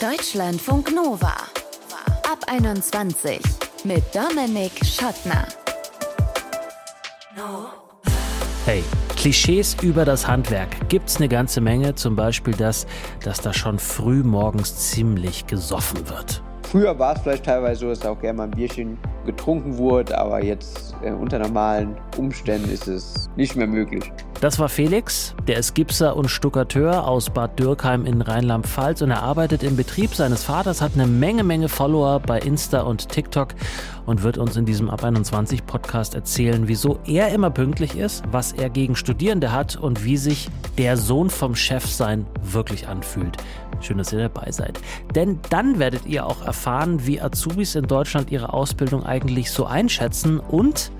Deutschlandfunk Nova. Ab 21 mit Dominik Schottner. Hey, Klischees über das Handwerk gibt's eine ganze Menge. Zum Beispiel das, dass da schon früh morgens ziemlich gesoffen wird. Früher war es vielleicht teilweise so, dass auch gerne mal ein Bierchen getrunken wurde, aber jetzt äh, unter normalen Umständen ist es nicht mehr möglich. Das war Felix, der ist Gipser und Stuckateur aus Bad Dürkheim in Rheinland-Pfalz und er arbeitet im Betrieb seines Vaters, hat eine Menge, Menge Follower bei Insta und TikTok und wird uns in diesem Ab 21 Podcast erzählen, wieso er immer pünktlich ist, was er gegen Studierende hat und wie sich der Sohn vom Chef sein wirklich anfühlt. Schön, dass ihr dabei seid. Denn dann werdet ihr auch erfahren, wie Azubis in Deutschland ihre Ausbildung eigentlich so einschätzen und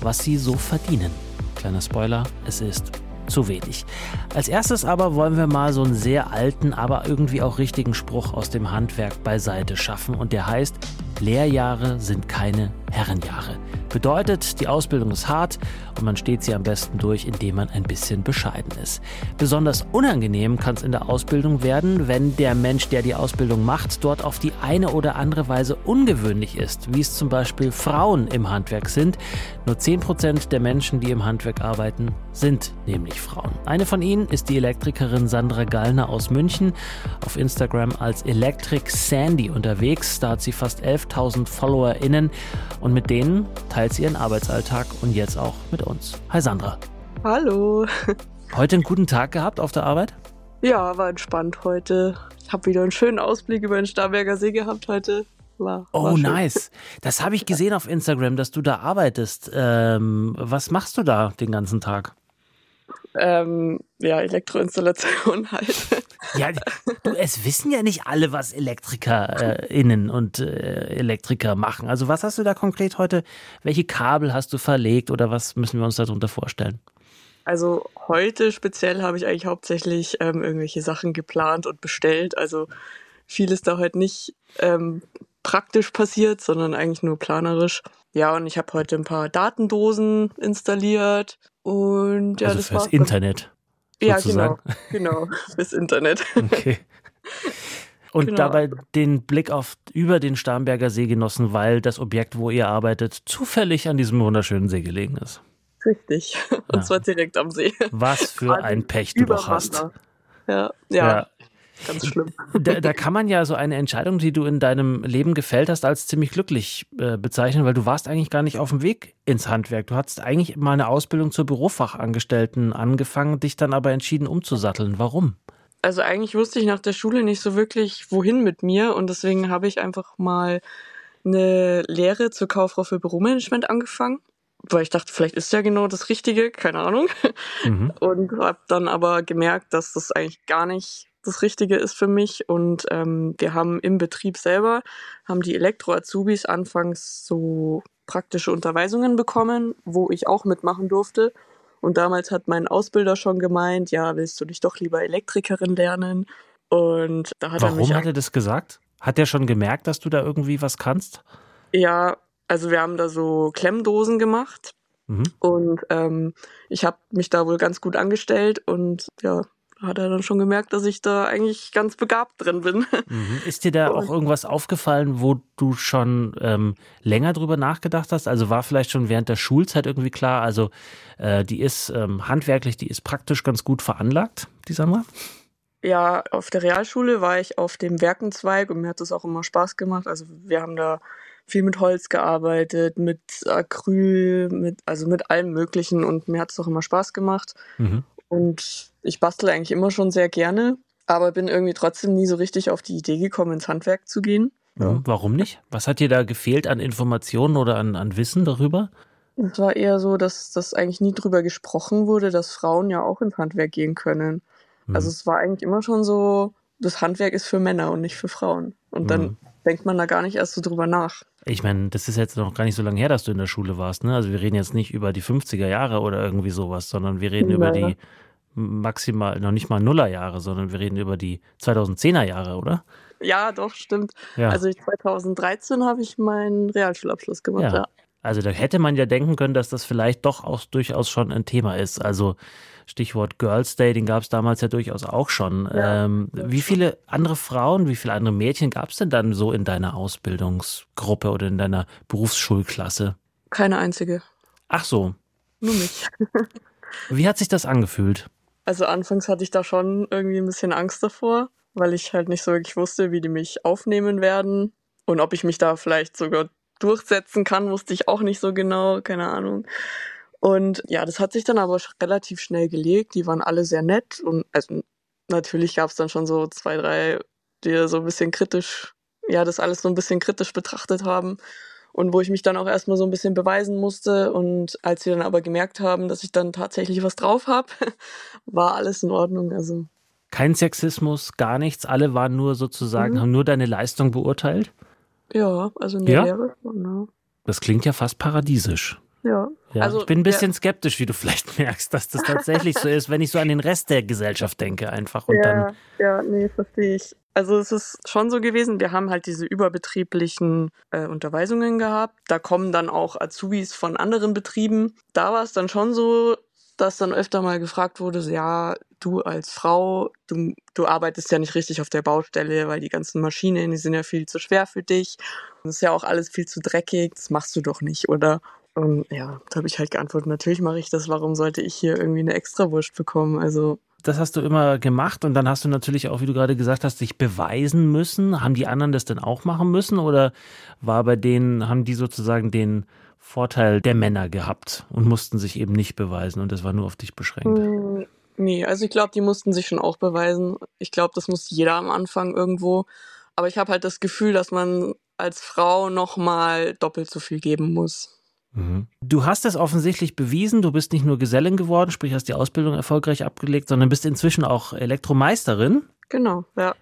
was sie so verdienen. Kleiner Spoiler, es ist zu wenig. Als erstes aber wollen wir mal so einen sehr alten, aber irgendwie auch richtigen Spruch aus dem Handwerk beiseite schaffen und der heißt, Lehrjahre sind keine Herrenjahre. Bedeutet, die Ausbildung ist hart und man steht sie am besten durch, indem man ein bisschen bescheiden ist. Besonders unangenehm kann es in der Ausbildung werden, wenn der Mensch, der die Ausbildung macht, dort auf die eine oder andere Weise ungewöhnlich ist, wie es zum Beispiel Frauen im Handwerk sind. Nur 10% der Menschen, die im Handwerk arbeiten, sind nämlich Frauen. Eine von ihnen ist die Elektrikerin Sandra Gallner aus München, auf Instagram als Electric Sandy unterwegs. Da hat sie fast 11.000 FollowerInnen und mit denen teilt sie ihren Arbeitsalltag und jetzt auch mit uns. Hi Sandra. Hallo. Heute einen guten Tag gehabt auf der Arbeit? Ja, war entspannt heute. Ich habe wieder einen schönen Ausblick über den Starberger See gehabt heute. War, oh, war nice. Das habe ich gesehen auf Instagram, dass du da arbeitest. Ähm, was machst du da den ganzen Tag? Ähm, ja, Elektroinstallation halt. Ja, du, es wissen ja nicht alle, was ElektrikerInnen und äh, Elektriker machen. Also was hast du da konkret heute? Welche Kabel hast du verlegt oder was müssen wir uns darunter vorstellen? Also heute speziell habe ich eigentlich hauptsächlich ähm, irgendwelche Sachen geplant und bestellt. Also vieles da heute nicht ähm, praktisch passiert, sondern eigentlich nur planerisch. Ja, und ich habe heute ein paar Datendosen installiert und ja, also das fürs. Internet. Ja, sozusagen. genau, genau, fürs Internet. Okay. Und Genau. dabei den Blick auf über den Starnberger See genossen, weil das Objekt, wo ihr arbeitet, zufällig an diesem wunderschönen See gelegen ist. Richtig. Und Ja. zwar direkt am See. Was für ein Pech du doch hast. Wasser. Ja, ja, ganz schlimm. Da, da kann man ja so eine Entscheidung, die du in deinem Leben gefällt hast, als ziemlich glücklich äh, bezeichnen, weil du warst eigentlich gar nicht auf dem Weg ins Handwerk. Du hattest eigentlich mal eine Ausbildung zur Bürofachangestellten angefangen, dich dann aber entschieden umzusatteln. Warum? Also eigentlich wusste ich nach der Schule nicht so wirklich, wohin mit mir und deswegen habe ich einfach mal eine Lehre zur Kauffrau für Büromanagement angefangen, weil ich dachte, vielleicht ist ja genau das Richtige, keine Ahnung. Mhm. Und habe dann aber gemerkt, dass das eigentlich gar nicht das Richtige ist für mich. Und ähm, wir haben im Betrieb selber, haben die Elektro-Azubis anfangs so praktische Unterweisungen bekommen, wo ich auch mitmachen durfte. Und damals hat mein Ausbilder schon gemeint, ja, willst du dich doch lieber Elektrikerin lernen? Und da hat er mich Warum hat er das gesagt? Hat er schon gemerkt, dass du da irgendwie was kannst? Ja, also wir haben da so Klemmdosen gemacht Mhm. und ähm, ich habe mich da wohl ganz gut angestellt und ja, hat er dann schon gemerkt, dass ich da eigentlich ganz begabt drin bin. Mhm. Ist dir da auch irgendwas aufgefallen, wo du schon ähm, länger drüber nachgedacht hast? Also war vielleicht schon während der Schulzeit irgendwie klar, also äh, die ist ähm, handwerklich, die ist praktisch ganz gut veranlagt, die Sandra? Ja, auf der Realschule war ich auf dem Werkenzweig und mir hat das auch immer Spaß gemacht. Also wir haben da viel mit Holz gearbeitet, mit Acryl, mit, also mit allem Möglichen und mir hat es auch immer Spaß gemacht. Mhm. Und ich bastle eigentlich immer schon sehr gerne, aber bin irgendwie trotzdem nie so richtig auf die Idee gekommen, ins Handwerk zu gehen. Mhm. Warum nicht? Was hat dir da gefehlt an Informationen oder an, an Wissen darüber? Es war eher so, dass das eigentlich nie drüber gesprochen wurde, dass Frauen ja auch ins Handwerk gehen können. Mhm. Also es war eigentlich immer schon so, das Handwerk ist für Männer und nicht für Frauen. Und dann Mhm. denkt man da gar nicht erst so drüber nach. Ich meine, das ist jetzt noch gar nicht so lange her, dass du in der Schule warst. Ne? Also wir reden jetzt nicht über die 50er Jahre oder irgendwie sowas, sondern wir reden über Naja. die maximal, noch nicht mal Nullerjahre, sondern wir reden über die 2010er Jahre, oder? Ja, doch, stimmt. Ja. Also ich, 2013 habe ich meinen Realschulabschluss gemacht, Ja. ja. Also da hätte man ja denken können, dass das vielleicht doch auch durchaus schon ein Thema ist. Also Stichwort Girls Day, den gab es damals ja durchaus auch schon. Ja, ähm, wie viele andere Frauen, wie viele andere Mädchen gab es denn dann so in deiner Ausbildungsgruppe oder in deiner Berufsschulklasse? Keine einzige. Ach so. Nur mich. wie hat sich das angefühlt? Also anfangs hatte ich da schon irgendwie ein bisschen Angst davor, weil ich halt nicht so wirklich wusste, wie die mich aufnehmen werden und ob ich mich da vielleicht sogar durchsetzen kann, wusste ich auch nicht so genau, keine Ahnung. Und ja, das hat sich dann aber relativ schnell gelegt. Die waren alle sehr nett und also natürlich gab es dann schon so zwei, drei, die so ein bisschen kritisch, ja, das alles so ein bisschen kritisch betrachtet haben und wo ich mich dann auch erstmal so ein bisschen beweisen musste. Und als sie dann aber gemerkt haben, dass ich dann tatsächlich was drauf habe, war alles in Ordnung. Also kein Sexismus, gar nichts. Alle waren nur sozusagen, mhm. haben nur deine Leistung beurteilt. Ja, also in der ja? Lehre schon. Das klingt ja fast paradiesisch. Ja. ja also, ich bin ein bisschen ja. skeptisch, wie du vielleicht merkst, dass das tatsächlich so ist, wenn ich so an den Rest der Gesellschaft denke, einfach. Und ja, dann ja, nee, verstehe ich. Also es ist schon so gewesen, wir haben halt diese überbetrieblichen äh, Unterweisungen gehabt. Da kommen dann auch Azubis von anderen Betrieben. Da war es dann schon so, dass dann öfter mal gefragt wurde, ja, du als Frau, du, du arbeitest ja nicht richtig auf der Baustelle, weil die ganzen Maschinen, die sind ja viel zu schwer für dich. Das ist ja auch alles viel zu dreckig, das machst du doch nicht, oder? Und ja, da habe ich halt geantwortet, natürlich mache ich das, warum sollte ich hier irgendwie eine Extrawurst bekommen? Also das hast du immer gemacht und dann hast du natürlich auch, wie du gerade gesagt hast, dich beweisen müssen. Haben die anderen das denn auch machen müssen oder war bei denen, haben die sozusagen den Vorteil der Männer gehabt und mussten sich eben nicht beweisen und das war nur auf dich beschränkt? Hm, nee, also ich glaube, die mussten sich schon auch beweisen. Ich glaube, das muss jeder am Anfang irgendwo. Aber ich habe halt das Gefühl, dass man als Frau nochmal doppelt so viel geben muss. Mhm. Du hast es offensichtlich bewiesen, du bist nicht nur Gesellin geworden, sprich hast die Ausbildung erfolgreich abgelegt, sondern bist inzwischen auch Elektromeisterin. Genau, ja.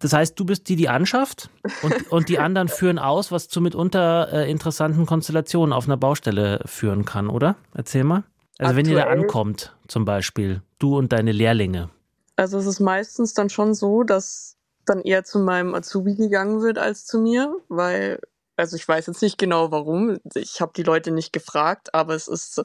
Das heißt, du bist die, die anschafft und, und die anderen führen aus, was zu mitunter äh, interessanten Konstellationen auf einer Baustelle führen kann, oder? Erzähl mal. Also Aktuell. wenn ihr da ankommt, zum Beispiel, du und deine Lehrlinge. Also es ist meistens dann schon so, dass dann eher zu meinem Azubi gegangen wird als zu mir, weil, also ich weiß jetzt nicht genau warum, ich habe die Leute nicht gefragt, aber es ist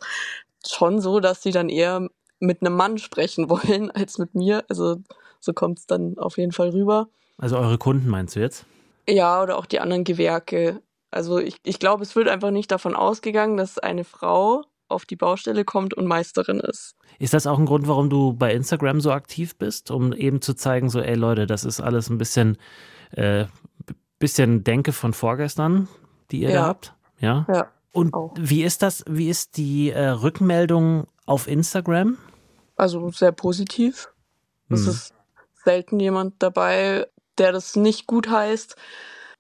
schon so, dass sie dann eher mit einem Mann sprechen wollen als mit mir. Also so kommt es dann auf jeden Fall rüber. Also eure Kunden meinst du jetzt? Ja, oder auch die anderen Gewerke. Also ich, ich glaube, es wird einfach nicht davon ausgegangen, dass eine Frau auf die Baustelle kommt und Meisterin ist. Ist das auch ein Grund, warum du bei Instagram so aktiv bist, um eben zu zeigen, so, ey Leute, das ist alles ein bisschen, äh, bisschen Denke von vorgestern, die ihr ja. da habt? Ja. Ja. Und auch. wie ist das, wie ist die äh, Rückmeldung auf Instagram? Also sehr positiv. Es hm. ist selten jemand dabei, der das nicht gut heißt.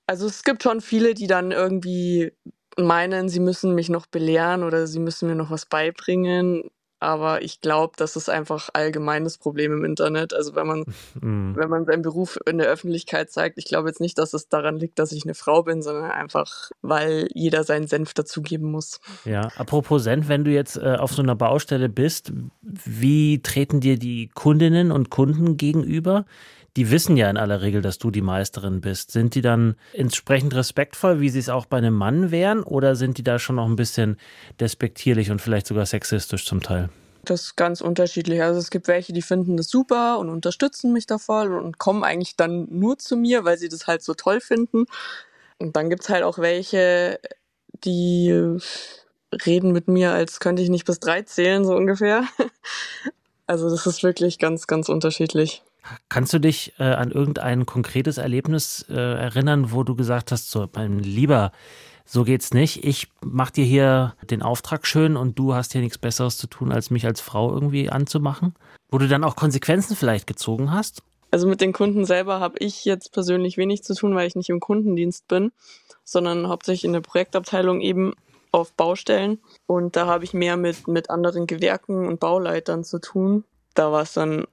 Also es gibt schon viele, die dann irgendwie meinen, sie müssen mich noch belehren oder sie müssen mir noch was beibringen aber ich glaube, das ist einfach allgemeines Problem im Internet. Also wenn man, mhm. wenn man seinen Beruf in der Öffentlichkeit zeigt, ich glaube jetzt nicht, dass es daran liegt, dass ich eine Frau bin, sondern einfach, weil jeder seinen Senf dazugeben muss. Ja, apropos Senf, wenn du jetzt äh, auf so einer Baustelle bist, wie treten dir die Kundinnen und Kunden gegenüber? Die wissen ja in aller Regel, dass du die Meisterin bist. Sind die dann entsprechend respektvoll, wie sie es auch bei einem Mann wären, oder sind die da schon noch ein bisschen despektierlich und vielleicht sogar sexistisch zum Teil? Das ist ganz unterschiedlich. Also es gibt welche, die finden das super und unterstützen mich da voll und kommen eigentlich dann nur zu mir, weil sie das halt so toll finden. Und dann gibt es halt auch welche, die reden mit mir, als könnte ich nicht bis drei zählen, so ungefähr. Also das ist wirklich ganz, ganz unterschiedlich. Kannst du dich äh, an irgendein konkretes Erlebnis äh, erinnern, wo du gesagt hast, so, mein Lieber, so geht's nicht. Ich mach dir hier den Auftrag schön und du hast hier nichts Besseres zu tun, als mich als Frau irgendwie anzumachen? Wo du dann auch Konsequenzen vielleicht gezogen hast? Also mit den Kunden selber habe ich jetzt persönlich wenig zu tun, weil ich nicht im Kundendienst bin, sondern hauptsächlich in der Projektabteilung eben auf Baustellen. Und da habe ich mehr mit, mit anderen Gewerken und Bauleitern zu tun. Da war es dann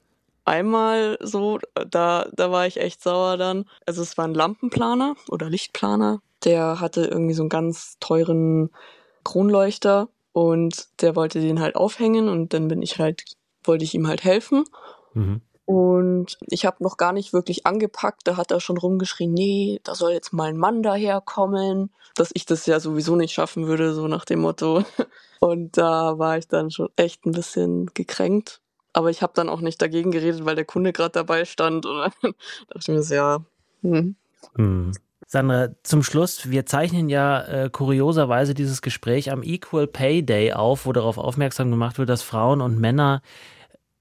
einmal so, da, da war ich echt sauer dann. Also es war ein Lampenplaner oder Lichtplaner, der hatte irgendwie so einen ganz teuren Kronleuchter und der wollte den halt aufhängen und dann bin ich halt, wollte ich ihm halt helfen. Mhm. Und ich habe noch gar nicht wirklich angepackt. Da hat er schon rumgeschrien, nee, da soll jetzt mal ein Mann daherkommen, dass ich das ja sowieso nicht schaffen würde, so nach dem Motto. Und da war ich dann schon echt ein bisschen gekränkt. Aber ich habe dann auch nicht dagegen geredet, weil der Kunde gerade dabei stand. Und dann dachte ich mir so, ja. Hm. Hm. Sandra, zum Schluss, wir zeichnen ja äh, kurioserweise dieses Gespräch am Equal Pay Day auf, wo darauf aufmerksam gemacht wird, dass Frauen und Männer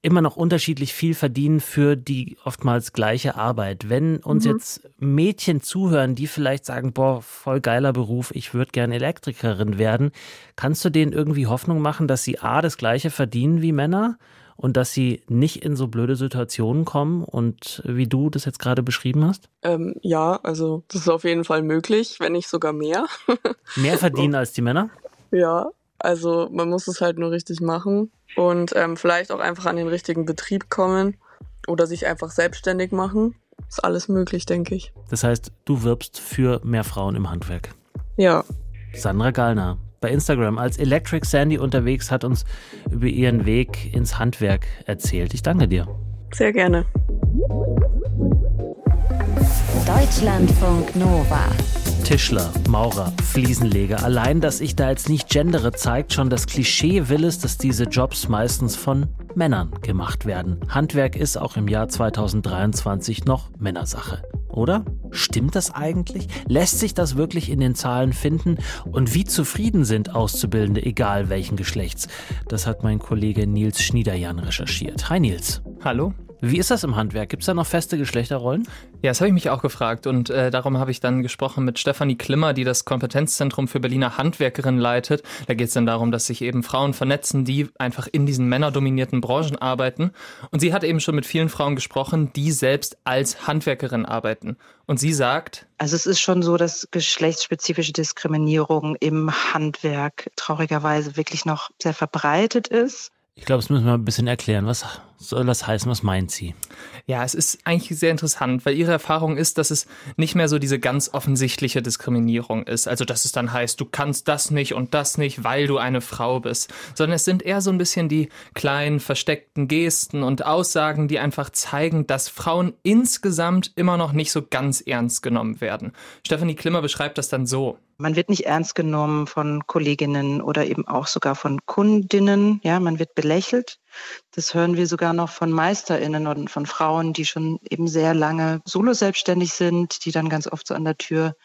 immer noch unterschiedlich viel verdienen für die oftmals gleiche Arbeit. Wenn uns mhm. jetzt Mädchen zuhören, die vielleicht sagen, boah, voll geiler Beruf, ich würde gerne Elektrikerin werden, kannst du denen irgendwie Hoffnung machen, dass sie A, das gleiche verdienen wie Männer und dass sie nicht in so blöde Situationen kommen und wie du das jetzt gerade beschrieben hast? Ähm, ja, also das ist auf jeden Fall möglich, wenn nicht sogar mehr. mehr verdienen als die Männer? Ja, also man muss es halt nur richtig machen und ähm, vielleicht auch einfach an den richtigen Betrieb kommen oder sich einfach selbstständig machen. Ist alles möglich, denke ich. Das heißt, du wirbst für mehr Frauen im Handwerk. Ja. Sandra Gallner bei Instagram als Electric Sandy unterwegs hat uns über ihren Weg ins Handwerk erzählt. Ich danke dir. Sehr gerne. Deutschlandfunk Nova. Tischler, Maurer, Fliesenleger. Allein, dass ich da jetzt nicht gendere, zeigt schon, das Klischee will es, dass diese Jobs meistens von Männern gemacht werden. Handwerk ist auch im Jahr 2023 noch Männersache. Oder? Stimmt das eigentlich? Lässt sich das wirklich in den Zahlen finden? Und wie zufrieden sind Auszubildende, egal welchen Geschlechts? Das hat mein Kollege Nils Schniederjan recherchiert. Hi Nils. Hallo. Wie ist das im Handwerk? Gibt es da noch feste Geschlechterrollen? Ja, das habe ich mich auch gefragt und äh, darum habe ich dann gesprochen mit Stefanie Klimmer, die das Kompetenzzentrum für Berliner Handwerkerinnen leitet. Da geht es dann darum, dass sich eben Frauen vernetzen, die einfach in diesen männerdominierten Branchen arbeiten. Und sie hat eben schon mit vielen Frauen gesprochen, die selbst als Handwerkerin arbeiten. Und sie sagt, also es ist schon so, dass geschlechtsspezifische Diskriminierung im Handwerk traurigerweise wirklich noch sehr verbreitet ist. Ich glaube, das müssen wir ein bisschen erklären. Was soll das heißen? Was meint sie? Ja, es ist eigentlich sehr interessant, weil ihre Erfahrung ist, dass es nicht mehr so diese ganz offensichtliche Diskriminierung ist. Also, dass es dann heißt, du kannst das nicht und das nicht, weil du eine Frau bist. Sondern es sind eher so ein bisschen die kleinen, versteckten Gesten und Aussagen, die einfach zeigen, dass Frauen insgesamt immer noch nicht so ganz ernst genommen werden. Stephanie Klimmer beschreibt das dann so. Man wird nicht ernst genommen von Kolleginnen oder eben auch sogar von Kundinnen. Ja, man wird belächelt. Das hören wir sogar noch von MeisterInnen und von Frauen, die schon eben sehr lange solo selbstständig sind, die dann ganz oft so an der Tür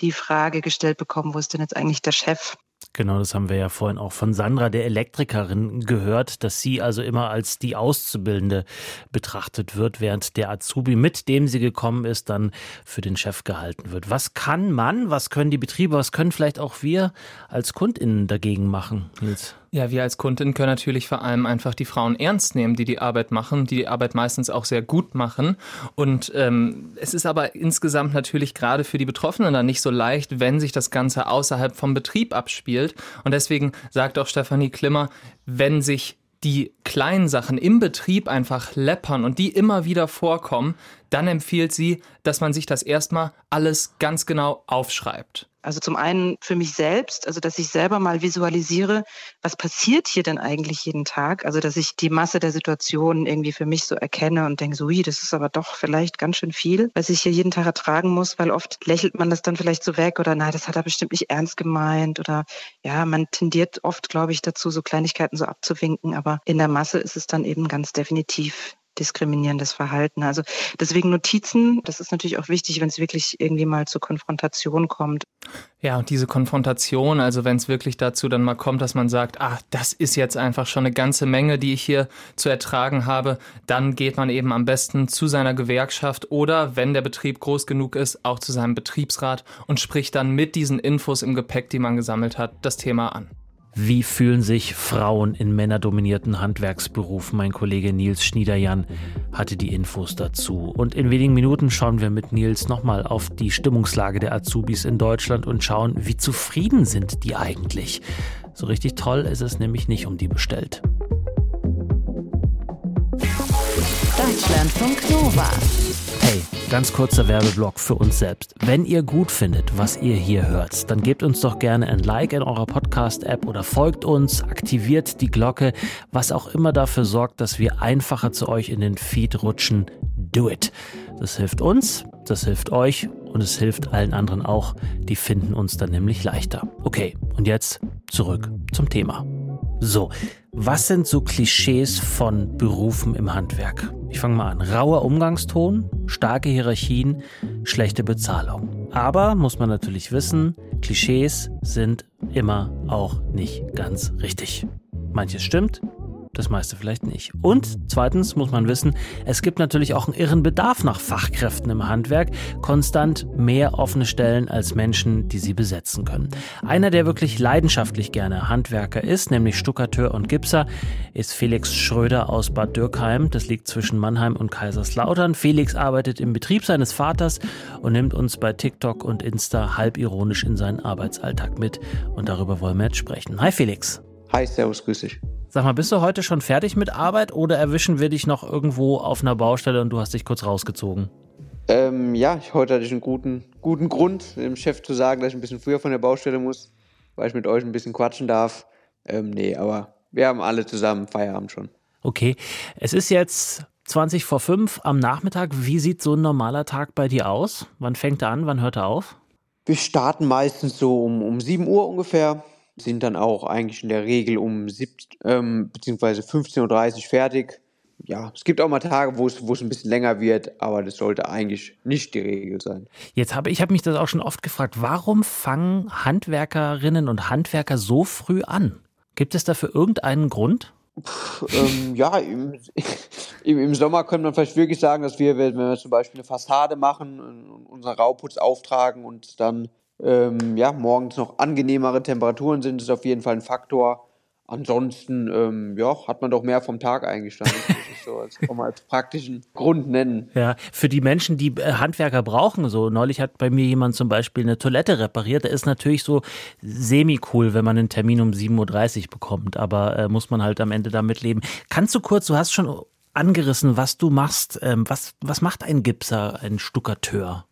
die Frage gestellt bekommen, wo ist denn jetzt eigentlich der Chef? Genau, das haben wir ja vorhin auch von Sandra, der Elektrikerin, gehört, dass sie also immer als die Auszubildende betrachtet wird, während der Azubi, mit dem sie gekommen ist, dann für den Chef gehalten wird. Was kann man, was können die Betriebe, was können vielleicht auch wir als KundInnen dagegen machen, Nils? Ja, wir als Kundin können natürlich vor allem einfach die Frauen ernst nehmen, die die Arbeit machen, die die Arbeit meistens auch sehr gut machen. Und ähm, es ist aber insgesamt natürlich gerade für die Betroffenen dann nicht so leicht, wenn sich das Ganze außerhalb vom Betrieb abspielt. Und deswegen sagt auch Stefanie Klimmer, wenn sich die kleinen Sachen im Betrieb einfach läppern und die immer wieder vorkommen, dann empfiehlt sie, dass man sich das erstmal alles ganz genau aufschreibt. Also zum einen für mich selbst, also dass ich selber mal visualisiere, was passiert hier denn eigentlich jeden Tag? Also dass ich die Masse der Situationen irgendwie für mich so erkenne und denke, so, wie, das ist aber doch vielleicht ganz schön viel, was ich hier jeden Tag ertragen muss, weil oft lächelt man das dann vielleicht so weg oder nein, das hat er bestimmt nicht ernst gemeint. Oder ja, man tendiert oft, glaube ich, dazu, so Kleinigkeiten so abzuwinken, aber in der Masse ist es dann eben ganz definitiv diskriminierendes Verhalten. Also deswegen Notizen, das ist natürlich auch wichtig, wenn es wirklich irgendwie mal zur Konfrontation kommt. Ja, und diese Konfrontation, also wenn es wirklich dazu dann mal kommt, dass man sagt, ah, das ist jetzt einfach schon eine ganze Menge, die ich hier zu ertragen habe, dann geht man eben am besten zu seiner Gewerkschaft oder, wenn der Betrieb groß genug ist, auch zu seinem Betriebsrat und spricht dann mit diesen Infos im Gepäck, die man gesammelt hat, das Thema an. Wie fühlen sich Frauen in männerdominierten Handwerksberufen? Mein Kollege Nils Schniederjan hatte die Infos dazu. Und in wenigen Minuten schauen wir mit Nils nochmal auf die Stimmungslage der Azubis in Deutschland und schauen, wie zufrieden sind die eigentlich. So richtig toll ist es nämlich nicht um die bestellt. Deutschlandfunk Nova. Ganz kurzer Werbeblock für uns selbst. Wenn ihr gut findet, was ihr hier hört, dann gebt uns doch gerne ein Like in eurer Podcast-App oder folgt uns, aktiviert die Glocke, was auch immer dafür sorgt, dass wir einfacher zu euch in den Feed rutschen. Do it. Das hilft uns, das hilft euch und es hilft allen anderen auch. Die finden uns dann nämlich leichter. Okay, und jetzt zurück zum Thema. So, was sind so Klischees von Berufen im Handwerk? Ich fange mal an. Rauer Umgangston, starke Hierarchien, schlechte Bezahlung. Aber muss man natürlich wissen, Klischees sind immer auch nicht ganz richtig. Manches stimmt, das meiste vielleicht nicht. Und zweitens muss man wissen, es gibt natürlich auch einen irren Bedarf nach Fachkräften im Handwerk, konstant mehr offene Stellen als Menschen, die sie besetzen können. Einer, der wirklich leidenschaftlich gerne Handwerker ist, nämlich Stuckateur und Gipser, ist Felix Schröder aus Bad Dürkheim. Das liegt zwischen Mannheim und Kaiserslautern. Felix arbeitet im Betrieb seines Vaters und nimmt uns bei TikTok und Insta halb ironisch in seinen Arbeitsalltag mit. Und darüber wollen wir jetzt sprechen. Hi Felix. Hi, Servus, grüß dich. Sag mal, bist du heute schon fertig mit Arbeit oder erwischen wir dich noch irgendwo auf einer Baustelle und du hast dich kurz rausgezogen? Ähm, ja, ich, heute hatte ich einen guten, guten Grund, dem Chef zu sagen, dass ich ein bisschen früher von der Baustelle muss, weil ich mit euch ein bisschen quatschen darf. Ähm, nee, aber wir haben alle zusammen Feierabend schon. Okay, es ist jetzt 20 vor 5 am Nachmittag. Wie sieht so ein normaler Tag bei dir aus? Wann fängt er an? Wann hört er auf? Wir starten meistens so um, um 7 Uhr ungefähr sind dann auch eigentlich in der Regel um 17, ähm, beziehungsweise 15.30 Uhr fertig. Ja, es gibt auch mal Tage, wo es, wo es ein bisschen länger wird, aber das sollte eigentlich nicht die Regel sein. Jetzt habe ich habe mich das auch schon oft gefragt, warum fangen Handwerkerinnen und Handwerker so früh an? Gibt es dafür irgendeinen Grund? Puh, ähm, ja, im, im, im, Sommer könnte man vielleicht wirklich sagen, dass wir, wenn wir zum Beispiel eine Fassade machen, unseren Rauputz auftragen und dann ähm, ja, morgens noch angenehmere Temperaturen sind, ist auf jeden Fall ein Faktor. Ansonsten ähm, ja, hat man doch mehr vom Tag eingestanden. Das kann man als praktischen Grund nennen. Ja, für die Menschen, die äh, Handwerker brauchen, so neulich hat bei mir jemand zum Beispiel eine Toilette repariert. Da ist natürlich so semi-cool, wenn man einen Termin um 7.30 Uhr bekommt, aber äh, muss man halt am Ende damit leben. Kannst du kurz, du hast schon angerissen, was du machst. Ähm, was, was macht ein Gipser, ein Stuckateur?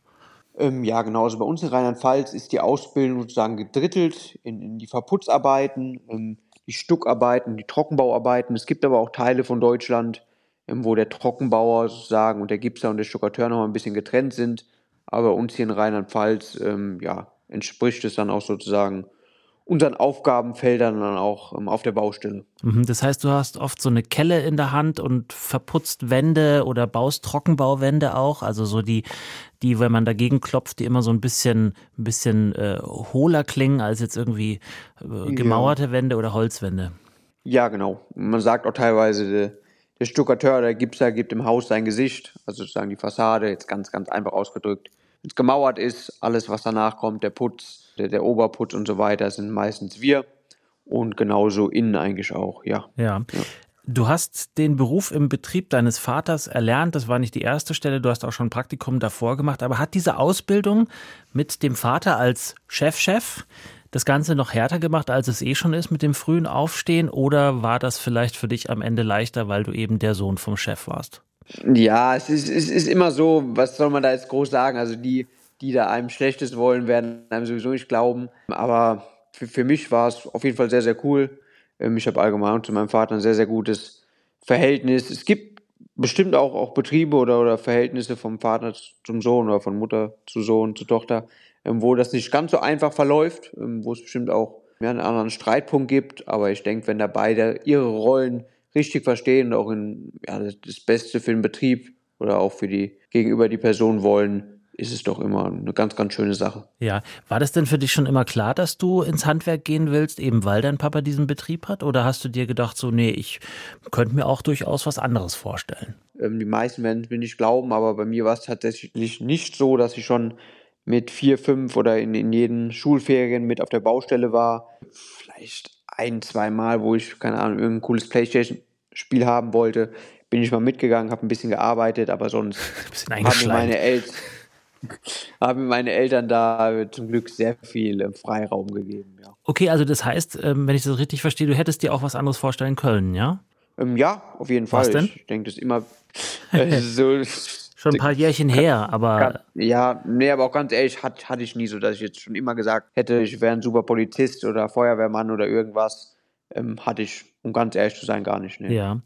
Ähm, ja, genau. Also bei uns in Rheinland-Pfalz ist die Ausbildung sozusagen gedrittelt in, in die Verputzarbeiten, ähm, die Stuckarbeiten, die Trockenbauarbeiten. Es gibt aber auch Teile von Deutschland, ähm, wo der Trockenbauer sozusagen und der Gipser und der Stuckateur noch ein bisschen getrennt sind. Aber uns hier in Rheinland-Pfalz, ähm, ja, entspricht es dann auch sozusagen unseren Aufgabenfeldern dann auch ähm, auf der Baustelle. Mhm, das heißt, du hast oft so eine Kelle in der Hand und verputzt Wände oder baust Trockenbauwände auch, also so die, die, wenn man dagegen klopft, die immer so ein bisschen, ein bisschen äh, hohler klingen als jetzt irgendwie äh, gemauerte ja. Wände oder Holzwände. Ja, genau. Man sagt auch teilweise, der, der Stuckateur, der Gipser gibt im Haus sein Gesicht, also sozusagen die Fassade, jetzt ganz, ganz einfach ausgedrückt. Wenn es gemauert ist, alles, was danach kommt, der Putz, der, der Oberputz und so weiter sind meistens wir. Und genauso innen eigentlich auch, ja. ja. ja. Du hast den Beruf im Betrieb deines Vaters erlernt. Das war nicht die erste Stelle. Du hast auch schon ein Praktikum davor gemacht. Aber hat diese Ausbildung mit dem Vater als Chefchef -Chef das Ganze noch härter gemacht, als es eh schon ist mit dem frühen Aufstehen? Oder war das vielleicht für dich am Ende leichter, weil du eben der Sohn vom Chef warst? Ja, es ist, es ist immer so, was soll man da jetzt groß sagen? Also die, die da einem Schlechtes wollen, werden einem sowieso nicht glauben. Aber für, für mich war es auf jeden Fall sehr, sehr cool. Ähm, ich habe allgemein zu meinem Vater ein sehr, sehr gutes Verhältnis. Es gibt bestimmt auch, auch Betriebe oder, oder Verhältnisse vom Vater zum Sohn oder von Mutter zu Sohn, zu Tochter, ähm, wo das nicht ganz so einfach verläuft, ähm, wo es bestimmt auch einen anderen Streitpunkt gibt. Aber ich denke, wenn da beide ihre Rollen richtig verstehen und auch in, ja, das Beste für den Betrieb oder auch für die gegenüber die Person wollen, ist es doch immer eine ganz, ganz schöne Sache. Ja, war das denn für dich schon immer klar, dass du ins Handwerk gehen willst, eben weil dein Papa diesen Betrieb hat? Oder hast du dir gedacht, so, nee, ich könnte mir auch durchaus was anderes vorstellen? Ähm, die meisten werden es mir nicht glauben, aber bei mir war es tatsächlich nicht so, dass ich schon mit vier, fünf oder in, in jeden Schulferien mit auf der Baustelle war. Vielleicht ein, zwei Mal, wo ich, keine Ahnung, irgendein cooles Playstation-Spiel haben wollte, bin ich mal mitgegangen, habe ein bisschen gearbeitet, aber sonst haben mir meine Eltern haben meine Eltern da zum Glück sehr viel äh, Freiraum gegeben. Ja. Okay, also das heißt, ähm, wenn ich das richtig verstehe, du hättest dir auch was anderes vorstellen können, ja? Ähm, ja, auf jeden Fall. Was denn? Ich denke, das ist immer äh, so. Schon ein paar Jährchen her, aber. Ja, nee, aber auch ganz ehrlich, hat, hatte ich nie so, dass ich jetzt schon immer gesagt hätte, ich wäre ein super Polizist oder Feuerwehrmann oder irgendwas. Ähm, hatte ich, um ganz ehrlich zu sein, gar nicht. Nee. Ja.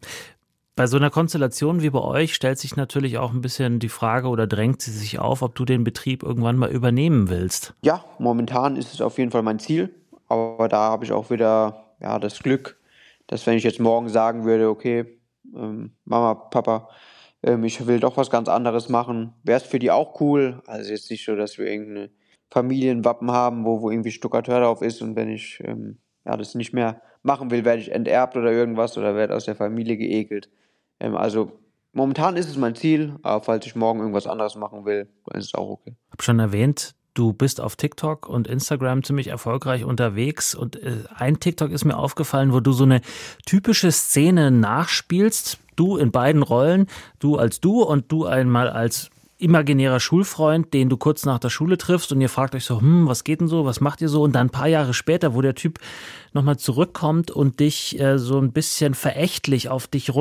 Bei so einer Konstellation wie bei euch stellt sich natürlich auch ein bisschen die Frage oder drängt sie sich auf, ob du den Betrieb irgendwann mal übernehmen willst. Ja, momentan ist es auf jeden Fall mein Ziel. Aber da habe ich auch wieder ja, das Glück, dass wenn ich jetzt morgen sagen würde, okay, ähm, Mama, Papa, ähm, ich will doch was ganz anderes machen, wäre es für die auch cool. Also jetzt nicht so, dass wir irgendeine Familienwappen haben, wo, wo irgendwie Stuckateur drauf ist und wenn ich ähm, ja, das nicht mehr machen will, werde ich enterbt oder irgendwas oder werde aus der Familie geekelt. Ähm, also momentan ist es mein Ziel, aber falls ich morgen irgendwas anderes machen will, dann ist es auch okay. Ich habe schon erwähnt, du bist auf TikTok und Instagram ziemlich erfolgreich unterwegs und äh, ein TikTok ist mir aufgefallen, wo du so eine typische Szene nachspielst, du in beiden Rollen, du als du und du einmal als imaginärer Schulfreund, den du kurz nach der Schule triffst und ihr fragt euch so, hm, was geht denn so, was macht ihr so? Und dann ein paar Jahre später, wo der Typ nochmal zurückkommt und dich äh, so ein bisschen verächtlich auf dich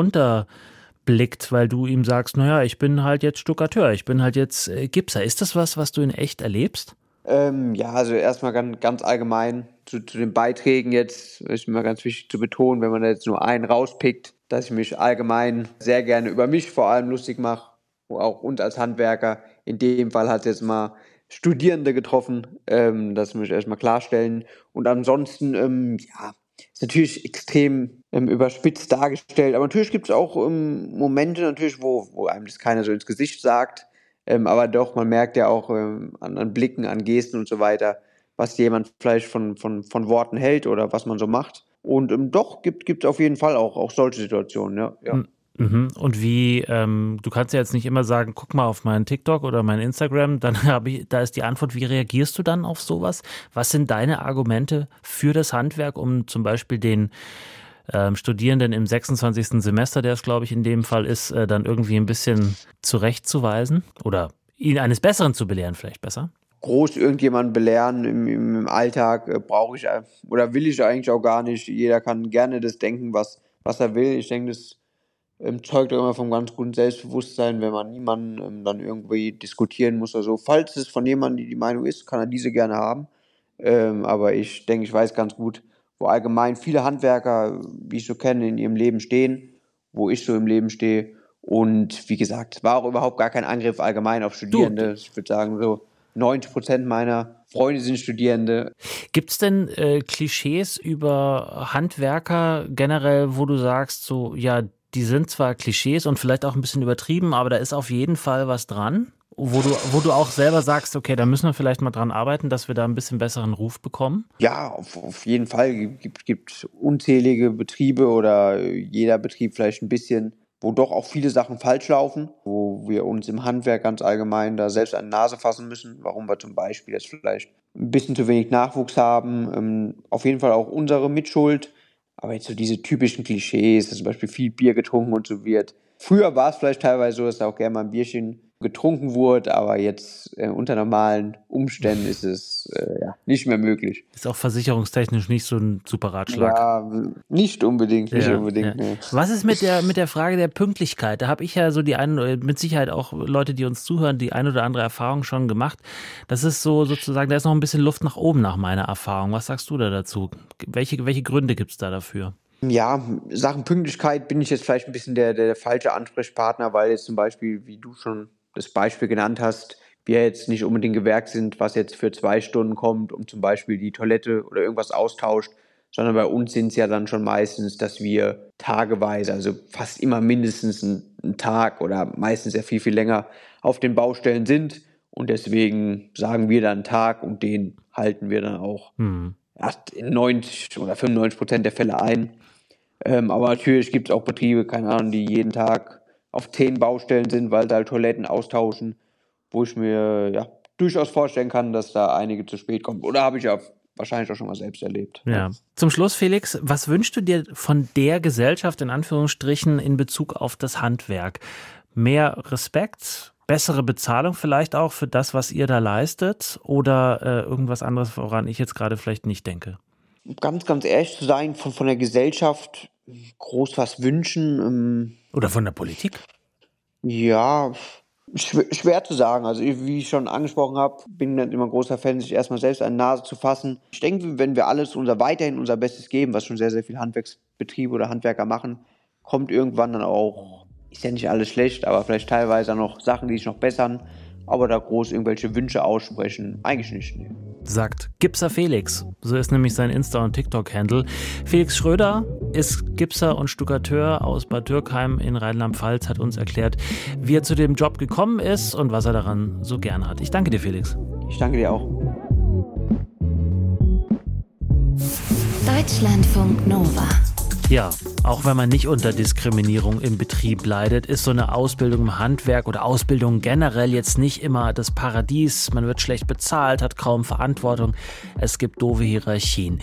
runterblickt, weil du ihm sagst, naja, ich bin halt jetzt Stuckateur, ich bin halt jetzt äh, Gipser. Ist das was, was du in echt erlebst? Ähm, ja, also erstmal ganz, ganz allgemein zu, zu den Beiträgen jetzt, ist mir ganz wichtig zu betonen, wenn man jetzt nur einen rauspickt, dass ich mich allgemein sehr gerne über mich vor allem lustig mache auch uns als Handwerker. In dem Fall hat es jetzt mal Studierende getroffen. Ähm, das muss ich erstmal klarstellen. Und ansonsten, ähm, ja, ist natürlich extrem ähm, überspitzt dargestellt. Aber natürlich gibt es auch ähm, Momente, natürlich, wo, wo einem das keiner so ins Gesicht sagt. Ähm, aber doch, man merkt ja auch ähm, an, an, Blicken, an Gesten und so weiter, was jemand vielleicht von, von, von Worten hält oder was man so macht. Und doch gibt es auf jeden Fall auch, auch solche Situationen, ja. ja. Hm. Mhm. Und wie, ähm, du kannst ja jetzt nicht immer sagen, guck mal auf meinen TikTok oder mein Instagram, dann habe ich, da ist die Antwort, wie reagierst du dann auf sowas? Was sind deine Argumente für das Handwerk, um zum Beispiel den ähm, Studierenden im 26. Semester, der es glaube ich in dem Fall ist, äh, dann irgendwie ein bisschen zurechtzuweisen oder ihn eines Besseren zu belehren, vielleicht besser? groß irgendjemanden belehren im, im Alltag äh, brauche ich oder will ich eigentlich auch gar nicht. Jeder kann gerne das denken, was, was er will. Ich denke, das ähm, zeugt auch immer vom ganz guten Selbstbewusstsein, wenn man niemanden ähm, dann irgendwie diskutieren muss oder so. Falls es von jemandem die Meinung ist, kann er diese gerne haben. Ähm, aber ich denke, ich weiß ganz gut, wo allgemein viele Handwerker, wie ich so kenne, in ihrem Leben stehen, wo ich so im Leben stehe. Und wie gesagt, war auch überhaupt gar kein Angriff allgemein auf Studierende. Du. Ich würde sagen, so 90 Prozent meiner Freunde sind Studierende. Gibt es denn äh, Klischees über Handwerker generell, wo du sagst, so, ja, die sind zwar Klischees und vielleicht auch ein bisschen übertrieben, aber da ist auf jeden Fall was dran, wo du, wo du auch selber sagst, okay, da müssen wir vielleicht mal dran arbeiten, dass wir da ein bisschen besseren Ruf bekommen? Ja, auf, auf jeden Fall. Es gibt, gibt unzählige Betriebe oder jeder Betrieb vielleicht ein bisschen, wo doch auch viele Sachen falsch laufen, wo wir uns im Handwerk ganz allgemein da selbst an die Nase fassen müssen, warum wir zum Beispiel jetzt vielleicht ein bisschen zu wenig Nachwuchs haben. Ähm, auf jeden Fall auch unsere Mitschuld aber jetzt so diese typischen Klischees, dass zum Beispiel viel Bier getrunken und so wird. Früher war es vielleicht teilweise so, dass da auch gerne mal ein Bierchen getrunken wurde, aber jetzt äh, unter normalen Umständen ist es äh, ja, nicht mehr möglich. Ist auch versicherungstechnisch nicht so ein super Ratschlag. Ja, nicht unbedingt, nicht ja, unbedingt. Ja. Nee. Was ist mit der mit der Frage der Pünktlichkeit? Da habe ich ja so die einen, mit Sicherheit auch Leute, die uns zuhören, die ein oder andere Erfahrung schon gemacht. Das ist so sozusagen, da ist noch ein bisschen Luft nach oben nach meiner Erfahrung. Was sagst du da dazu? Welche, welche Gründe gibt es da dafür? Ja, Sachen Pünktlichkeit bin ich jetzt vielleicht ein bisschen der, der, der falsche Ansprechpartner, weil jetzt zum Beispiel, wie du schon das Beispiel genannt hast, wir jetzt nicht unbedingt Gewerk sind, was jetzt für zwei Stunden kommt, um zum Beispiel die Toilette oder irgendwas austauscht, sondern bei uns sind es ja dann schon meistens, dass wir tageweise, also fast immer mindestens einen Tag oder meistens ja viel, viel länger auf den Baustellen sind. Und deswegen sagen wir dann Tag und den halten wir dann auch hm. in 90 oder 95 Prozent der Fälle ein. Ähm, aber natürlich gibt es auch Betriebe, keine Ahnung, die jeden Tag auf zehn Baustellen sind, weil sie halt Toiletten austauschen, wo ich mir ja durchaus vorstellen kann, dass da einige zu spät kommen. Oder habe ich ja wahrscheinlich auch schon mal selbst erlebt. Ja. Zum Schluss, Felix, was wünschst du dir von der Gesellschaft in Anführungsstrichen in Bezug auf das Handwerk? Mehr Respekt, bessere Bezahlung vielleicht auch für das, was ihr da leistet oder äh, irgendwas anderes, woran ich jetzt gerade vielleicht nicht denke? Ganz, ganz ehrlich zu sein, von, von der Gesellschaft groß was wünschen. Ähm, Oder von der Politik? Ja, Schwer, zu sagen. Also wie ich schon angesprochen habe, bin ich immer ein großer Fan, sich erstmal selbst an die Nase zu fassen. Ich denke, wenn wir alles unser weiterhin unser Bestes geben, was schon sehr, sehr viele Handwerksbetriebe oder Handwerker machen, kommt irgendwann dann auch, ist ja nicht alles schlecht, aber vielleicht teilweise noch Sachen, die sich noch bessern aber da groß irgendwelche Wünsche aussprechen, eigentlich nicht. Nee. Sagt Gipser Felix. So ist nämlich sein Insta- und TikTok-Handle. Felix Schröder ist Gipser und Stuckateur aus Bad Dürkheim in Rheinland-Pfalz, hat uns erklärt, wie er zu dem Job gekommen ist und was er daran so gerne hat. Ich danke dir, Felix. Ich danke dir auch. Deutschlandfunk Nova. Ja, auch wenn man nicht unter Diskriminierung im Betrieb leidet, ist so eine Ausbildung im Handwerk oder Ausbildung generell jetzt nicht immer das Paradies. Man wird schlecht bezahlt, hat kaum Verantwortung, es gibt doofe Hierarchien.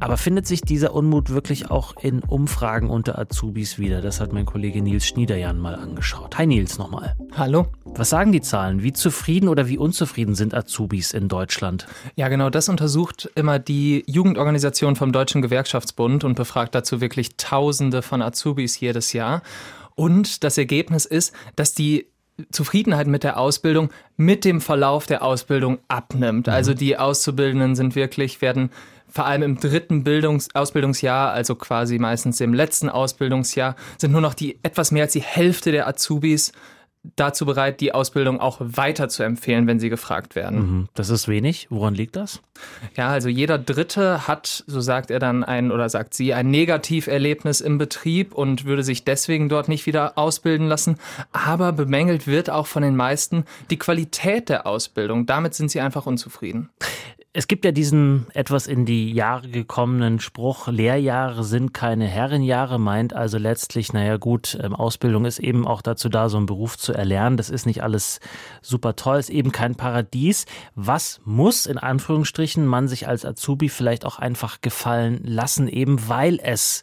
Aber findet sich dieser Unmut wirklich auch in Umfragen unter Azubis wieder? Das hat mein Kollege Nils Schniederjan mal angeschaut. Hi Nils nochmal. Hallo. Was sagen die Zahlen? Wie zufrieden oder wie unzufrieden sind Azubis in Deutschland? Ja, genau, das untersucht immer die Jugendorganisation vom Deutschen Gewerkschaftsbund und befragt dazu wirklich Tausende von Azubis jedes Jahr. Und das Ergebnis ist, dass die Zufriedenheit mit der Ausbildung mit dem Verlauf der Ausbildung abnimmt. Mhm. Also die Auszubildenden sind wirklich, werden vor allem im dritten Bildungs Ausbildungsjahr, also quasi meistens im letzten Ausbildungsjahr, sind nur noch die etwas mehr als die Hälfte der Azubis dazu bereit, die Ausbildung auch weiter zu empfehlen, wenn sie gefragt werden. Mhm. Das ist wenig. Woran liegt das? Ja, also jeder Dritte hat, so sagt er dann ein oder sagt sie, ein Negativerlebnis im Betrieb und würde sich deswegen dort nicht wieder ausbilden lassen. Aber bemängelt wird auch von den meisten die Qualität der Ausbildung. Damit sind sie einfach unzufrieden. Es gibt ja diesen etwas in die Jahre gekommenen Spruch, Lehrjahre sind keine Herrenjahre, meint also letztlich, naja gut, ähm, Ausbildung ist eben auch dazu da, so einen Beruf zu erlernen. Das ist nicht alles super toll, ist eben kein Paradies. Was muss in Anführungsstrichen man sich als Azubi vielleicht auch einfach gefallen lassen, eben weil es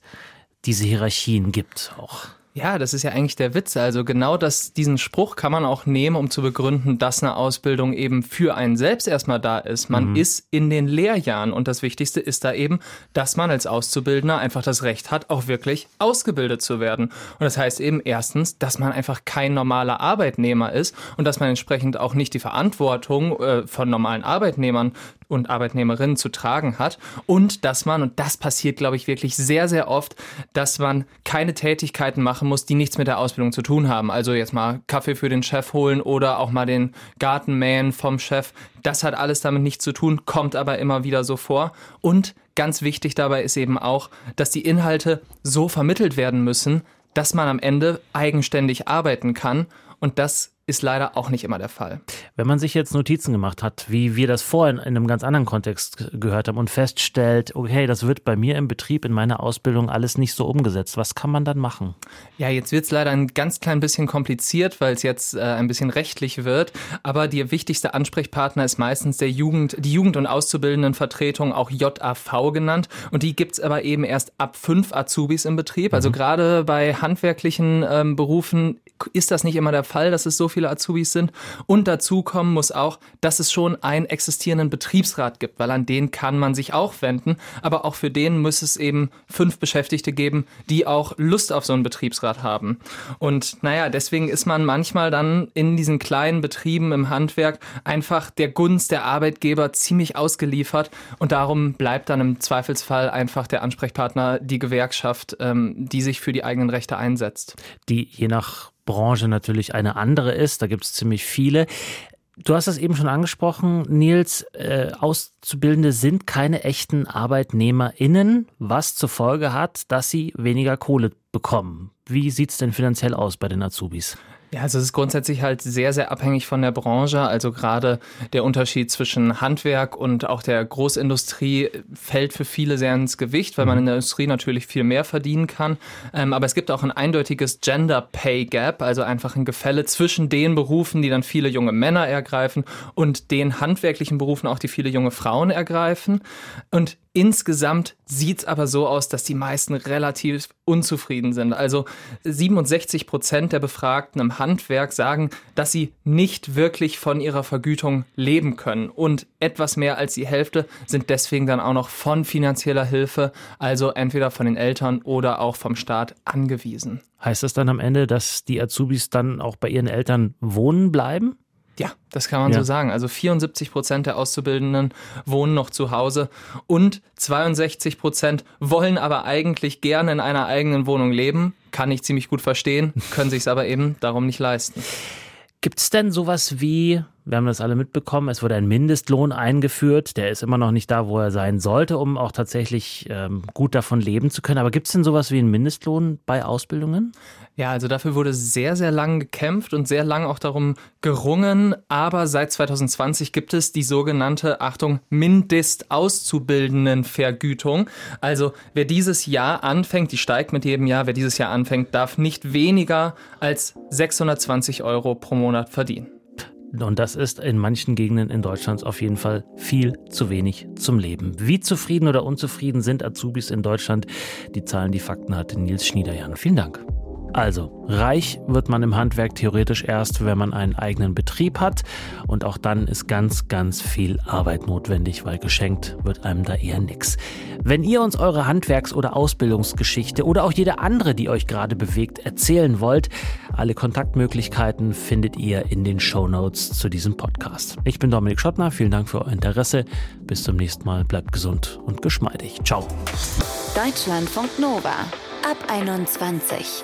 diese Hierarchien gibt auch? Ja, das ist ja eigentlich der Witz. Also genau das, diesen Spruch kann man auch nehmen, um zu begründen, dass eine Ausbildung eben für einen selbst erstmal da ist. Man mhm. ist in den Lehrjahren und das Wichtigste ist da eben, dass man als Auszubildender einfach das Recht hat, auch wirklich ausgebildet zu werden. Und das heißt eben erstens, dass man einfach kein normaler Arbeitnehmer ist und dass man entsprechend auch nicht die Verantwortung äh, von normalen Arbeitnehmern und Arbeitnehmerinnen zu tragen hat und dass man, und das passiert, glaube ich, wirklich sehr, sehr oft, dass man keine Tätigkeiten machen muss, die nichts mit der Ausbildung zu tun haben. Also jetzt mal Kaffee für den Chef holen oder auch mal den Garten mähen vom Chef. Das hat alles damit nichts zu tun, kommt aber immer wieder so vor. Und ganz wichtig dabei ist eben auch, dass die Inhalte so vermittelt werden müssen, dass man am Ende eigenständig arbeiten kann. Und das ist leider auch nicht immer der Fall. Wenn man sich jetzt Notizen gemacht hat, wie wir das vorhin in einem ganz anderen Kontext gehört haben und feststellt, okay, das wird bei mir im Betrieb, in meiner Ausbildung alles nicht so umgesetzt, was kann man dann machen? Ja, jetzt wird es leider ein ganz klein bisschen kompliziert, weil es jetzt äh, ein bisschen rechtlich wird, aber der wichtigste Ansprechpartner ist meistens der Jugend, die Jugend- und Auszubildendenvertretung, auch JAV genannt und die gibt es aber eben erst ab fünf Azubis im Betrieb. Also mhm. gerade bei handwerklichen ähm, Berufen ist das nicht immer der Fall, dass es so viele Azubis sind. Und dazu kommen muss auch, dass es schon einen existierenden Betriebsrat gibt, weil an den kann man sich auch wenden. Aber auch für den muss es eben fünf Beschäftigte geben, die auch Lust auf so einen Betriebsrat haben. Und naja, deswegen ist man manchmal dann in diesen kleinen Betrieben im Handwerk einfach der Gunst der Arbeitgeber ziemlich ausgeliefert. Und darum bleibt dann im Zweifelsfall einfach der Ansprechpartner die Gewerkschaft, ähm, die sich für die eigenen Rechte einsetzt. Die je nach Branche natürlich eine andere ist. Da gibt es ziemlich viele. Du hast das eben schon angesprochen, Nils. Äh, Auszubildende sind keine echten ArbeitnehmerInnen, was zur Folge hat, dass sie weniger Kohle bekommen. Wie sieht es denn finanziell aus bei den Azubis? Ja, also es ist grundsätzlich halt sehr, sehr abhängig von der Branche. Also gerade der Unterschied zwischen Handwerk und auch der Großindustrie fällt für viele sehr ins Gewicht, weil man in der Industrie natürlich viel mehr verdienen kann. Ähm, aber es gibt auch ein eindeutiges Gender Pay Gap, also einfach ein Gefälle zwischen den Berufen, die dann viele junge Männer ergreifen und den handwerklichen Berufen auch, die viele junge Frauen ergreifen. Und Insgesamt sieht es aber so aus, dass die meisten relativ unzufrieden sind. Also 67 Prozent der Befragten im Handwerk sagen, dass sie nicht wirklich von ihrer Vergütung leben können. Und etwas mehr als die Hälfte sind deswegen dann auch noch von finanzieller Hilfe, also entweder von den Eltern oder auch vom Staat angewiesen. Heißt das dann am Ende, dass die Azubis dann auch bei ihren Eltern wohnen bleiben? Ja, das kann man Ja. so sagen. Also 74 Prozent der Auszubildenden wohnen noch zu Hause und 62 Prozent wollen aber eigentlich gerne in einer eigenen Wohnung leben. Kann ich ziemlich gut verstehen, können sich es aber eben darum nicht leisten. Gibt es denn sowas wie, wir haben das alle mitbekommen, es wurde ein Mindestlohn eingeführt, der ist immer noch nicht da, wo er sein sollte, um auch tatsächlich ähm, gut davon leben zu können. Aber gibt es denn sowas wie einen Mindestlohn bei Ausbildungen? Ja, also dafür wurde sehr, sehr lang gekämpft und sehr lang auch darum gerungen. Aber seit 2020 gibt es die sogenannte, Achtung, Mindestauszubildendenvergütung. Also wer dieses Jahr anfängt, die steigt mit jedem Jahr, wer dieses Jahr anfängt, darf nicht weniger als 620 Euro pro Monat verdienen. Und das ist in manchen Gegenden in Deutschland auf jeden Fall viel zu wenig zum Leben. Wie zufrieden oder unzufrieden sind Azubis in Deutschland? Die Zahlen, die Fakten hatte Nils Schniederjan. Vielen Dank. Also, reich wird man im Handwerk theoretisch erst, wenn man einen eigenen Betrieb hat. Und auch dann ist ganz, ganz viel Arbeit notwendig, weil geschenkt wird einem da eher nix. Wenn ihr uns eure Handwerks- oder Ausbildungsgeschichte oder auch jede andere, die euch gerade bewegt, erzählen wollt, alle Kontaktmöglichkeiten findet ihr in den Shownotes zu diesem Podcast. Ich bin Dominik Schottner, vielen Dank für euer Interesse. Bis zum nächsten Mal, bleibt gesund und geschmeidig. Ciao. Deutschlandfunk Nova ab 21.